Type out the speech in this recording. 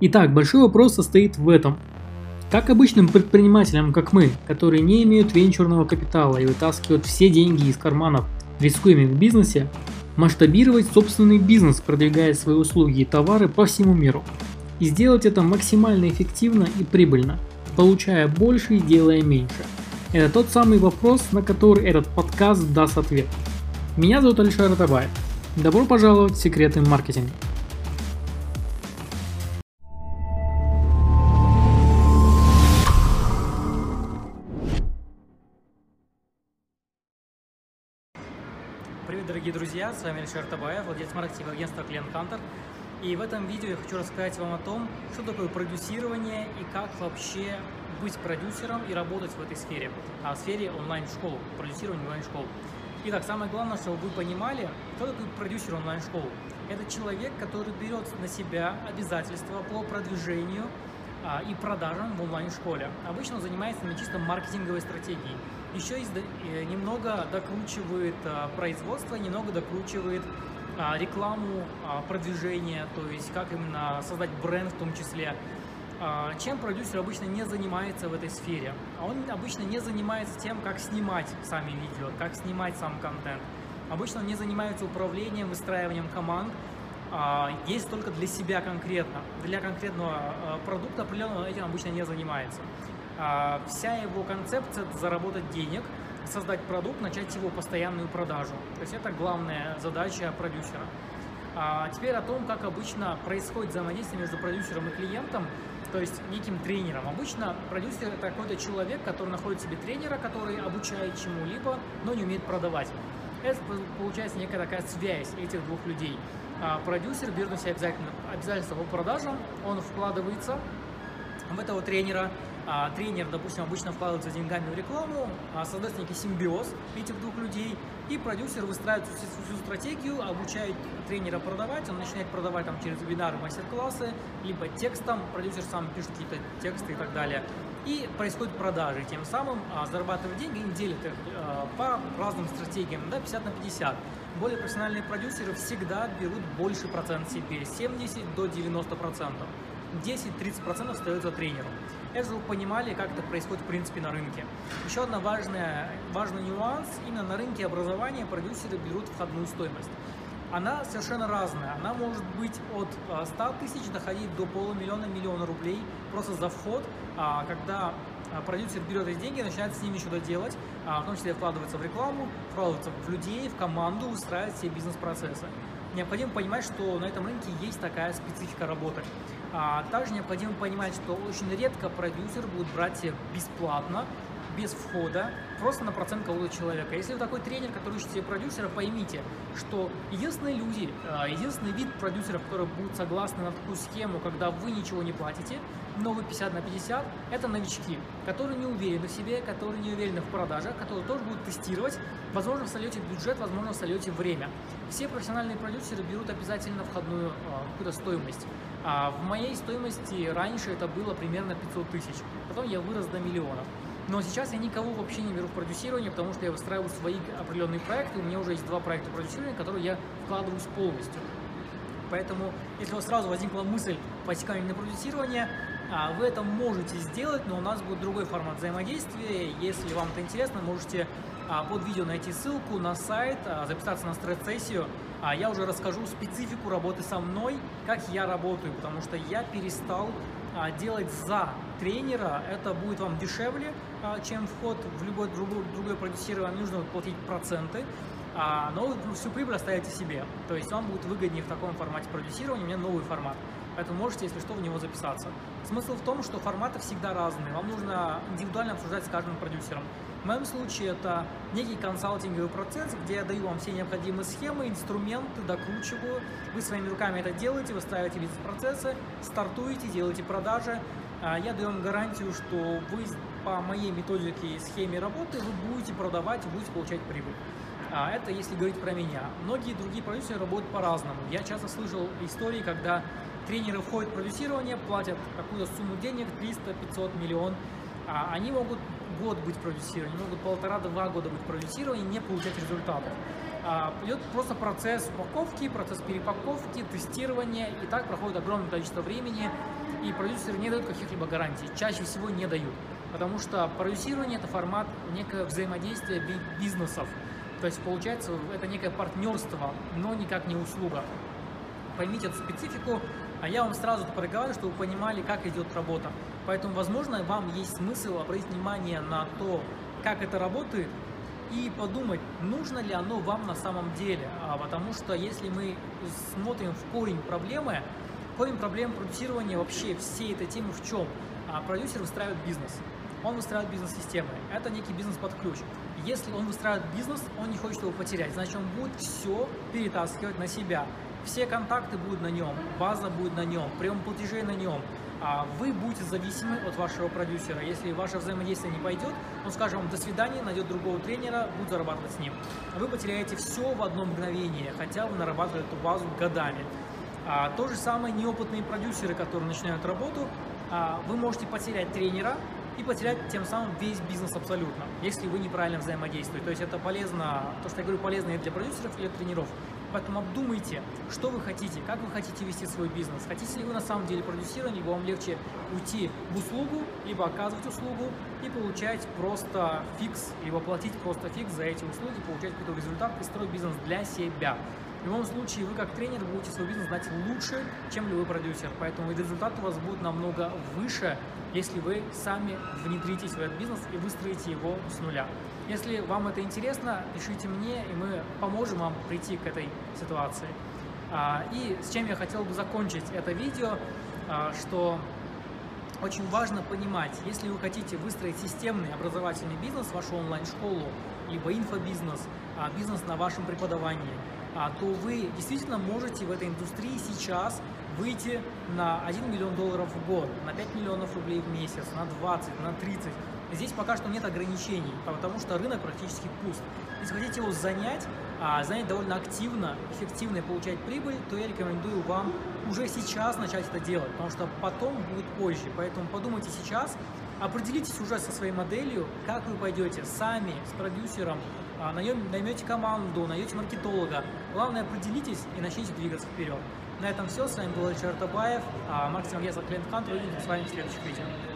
Итак, большой вопрос состоит в этом. Как обычным предпринимателям, как мы, которые не имеют венчурного капитала и вытаскивают все деньги из карманов, рискуемых в бизнесе, масштабировать собственный бизнес, продвигая свои услуги и товары по всему миру. И сделать это максимально эффективно и прибыльно, получая больше и делая меньше. Это тот самый вопрос, на который этот подкаст даст ответ. Меня зовут Алишер Атабаев. Добро пожаловать в секреты маркетинга. Друзья, с вами Алишер Табаев, владелец маркетингового агентства Клиент Хантер. И в этом видео я хочу рассказать вам о том, что такое продюсирование и как вообще быть продюсером и работать в этой сфере, а в сфере онлайн-школ, продюсирования онлайн-школ. Итак, самое главное, чтобы вы понимали, кто такой продюсер онлайн-школ. Это человек, который берет на себя обязательства по продвижению а, и продажам в онлайн-школе. Обычно он занимается на чисто маркетинговой стратегией. Еще из, э, немного докручивает а, производство, немного докручивает а, рекламу, а, продвижение, то есть как именно создать бренд в том числе. Чем продюсер обычно не занимается в этой сфере? Он обычно не занимается тем, как снимать сами видео, как снимать сам контент. Обычно он не занимается управлением, выстраиванием команд, есть только для себя конкретно. Для конкретного продукта определенного этим обычно не занимается. Вся его концепция – это заработать денег, создать продукт, начать его постоянную продажу. То есть это главная задача продюсера. А теперь о том, как обычно происходит взаимодействие между продюсером и клиентом то есть неким тренером. Обычно продюсер это какой-то человек, который находит себе тренера, который обучает чему-либо, но не умеет продавать. Это получается некая такая связь этих двух людей. А продюсер берет на себя обязательно, обязательства по продажам, он вкладывается в этого тренера, а, тренер, допустим, обычно вкладывается деньгами в рекламу, а, создается некий симбиоз этих двух людей, и продюсер выстраивает всю, всю стратегию, обучает тренера продавать, он начинает продавать там через вебинары, мастер-классы, либо текстом, продюсер сам пишет какие-то тексты и так далее. И происходит продажи, тем самым а, зарабатывает деньги и делит их а, по разным стратегиям, да, 50 на 50. Более профессиональные продюсеры всегда берут больше процент себе, 70 до 90 процентов. 10-30% остается тренеру. Это чтобы понимали, как это происходит в принципе на рынке. Еще одна важная, важный нюанс. Именно на рынке образования продюсеры берут входную стоимость. Она совершенно разная. Она может быть от 100 а, тысяч доходить до полумиллиона, миллиона рублей просто за вход, а, когда а, продюсер берет эти деньги и начинает с ними что-то делать, в том числе вкладываться в рекламу, вкладываться в людей, в команду, устраивать все бизнес-процессы необходимо понимать, что на этом рынке есть такая специфика работы. А также необходимо понимать, что очень редко продюсер будет брать бесплатно, без входа, просто на процент кого-то человека. Если вы такой тренер, который ищет себе продюсера, поймите, что единственные люди, а, единственный вид продюсеров, которые будут согласны на такую схему, когда вы ничего не платите, но вы 50 на 50, это новички, которые не уверены в себе, которые не уверены в продажах, которые тоже будут тестировать, возможно, сольете бюджет, возможно, сольете время. Все профессиональные продюсеры берут обязательно входную а, какую-то стоимость. А в моей стоимости раньше это было примерно 500 тысяч, потом я вырос до миллионов. Но сейчас я никого вообще не беру в продюсирование, потому что я выстраиваю свои определенные проекты. У меня уже есть два проекта продюсирования, которые я вкладываюсь полностью. Поэтому, если у вас сразу возникла мысль ко на продюсирование, а, вы это можете сделать, но у нас будет другой формат взаимодействия. Если вам это интересно, можете под видео найти ссылку на сайт, а, записаться на стресс-сессию. Я уже расскажу специфику работы со мной, как я работаю, потому что я перестал делать за тренера, это будет вам дешевле, чем вход в любое другое, другое продюсирование, нужно платить проценты, но всю прибыль оставите себе. То есть вам будет выгоднее в таком формате продюсирования, у меня новый формат. Поэтому можете, если что, в него записаться. Смысл в том, что форматы всегда разные. Вам нужно индивидуально обсуждать с каждым продюсером. В моем случае это некий консалтинговый процесс, где я даю вам все необходимые схемы, инструменты, докручиваю. Вы своими руками это делаете, вы ставите бизнес-процессы, стартуете, делаете продажи. А, я даю вам гарантию, что вы по моей методике и схеме работы вы будете продавать будете получать прибыль. А это если говорить про меня. Многие другие продюсеры работают по-разному. Я часто слышал истории, когда тренеры входят в продюсирование, платят какую-то сумму денег, 300, 500, миллион, а они могут год быть продюсированием, могут полтора-два года быть продюсированием и не получать результатов. а, идет просто процесс упаковки, процесс перепаковки, тестирования, и так проходит огромное количество времени, и продюсеры не дают каких-либо гарантий, чаще всего не дают, потому что продюсирование – это формат некое взаимодействия бизнесов, то есть получается это некое партнерство, но никак не услуга. Поймите эту специфику, а я вам сразу проговорю, чтобы вы понимали, как идет работа. Поэтому, возможно, вам есть смысл обратить внимание на то, как это работает, и подумать, нужно ли оно вам на самом деле. А, потому что если мы смотрим в корень проблемы, корень проблем продюсирования вообще всей этой темы в чем? А, продюсер выстраивает бизнес. Он выстраивает бизнес-системы. Это некий бизнес под ключ. Если он выстраивает бизнес, он не хочет его потерять. Значит, он будет все перетаскивать на себя. Все контакты будут на нем, база будет на нем, прием платежей на нем, а вы будете зависимы от вашего продюсера. Если ваше взаимодействие не пойдет, он скажет вам «до свидания», найдет другого тренера, будет зарабатывать с ним. Вы потеряете все в одно мгновение, хотя вы нарабатывали эту базу годами. А, то же самое неопытные продюсеры, которые начинают работу, а, вы можете потерять тренера, и потерять тем самым весь бизнес абсолютно, если вы неправильно взаимодействуете. То есть это полезно, то, что я говорю, полезно и для продюсеров, и для тренеров. Поэтому обдумайте, что вы хотите, как вы хотите вести свой бизнес. Хотите ли вы на самом деле продюсировать, либо вам легче уйти в услугу, либо оказывать услугу и получать просто фикс, либо платить просто фикс за эти услуги, получать какой-то результат и строить бизнес для себя. В любом случае, вы как тренер будете свой бизнес знать лучше, чем любой продюсер, поэтому результат у вас будет намного выше, если вы сами внедритесь в этот бизнес и выстроите его с нуля. Если вам это интересно, пишите мне, и мы поможем вам прийти к этой ситуации. А, и с чем я хотел бы закончить это видео, а, что очень важно понимать, если вы хотите выстроить системный образовательный бизнес, вашу онлайн-школу, либо инфобизнес, а, бизнес на вашем преподавании, то вы действительно можете в этой индустрии сейчас выйти на 1 миллион долларов в год, на 5 миллионов рублей в месяц, на 20, на 30. Здесь пока что нет ограничений, потому что рынок практически пуст. Если хотите его занять, а занять довольно активно, эффективно и получать прибыль, то я рекомендую вам уже сейчас начать это делать, потому что потом будет позже. Поэтому подумайте сейчас, определитесь уже со своей моделью, как вы пойдете сами, с продюсером, а, наймете команду, найдете маркетолога. Главное, определитесь и начните двигаться вперед. На этом все. С вами был Ильчар Табаев, а, маркетинг агентство Клиент Хантер. Увидимся с вами в следующих видео.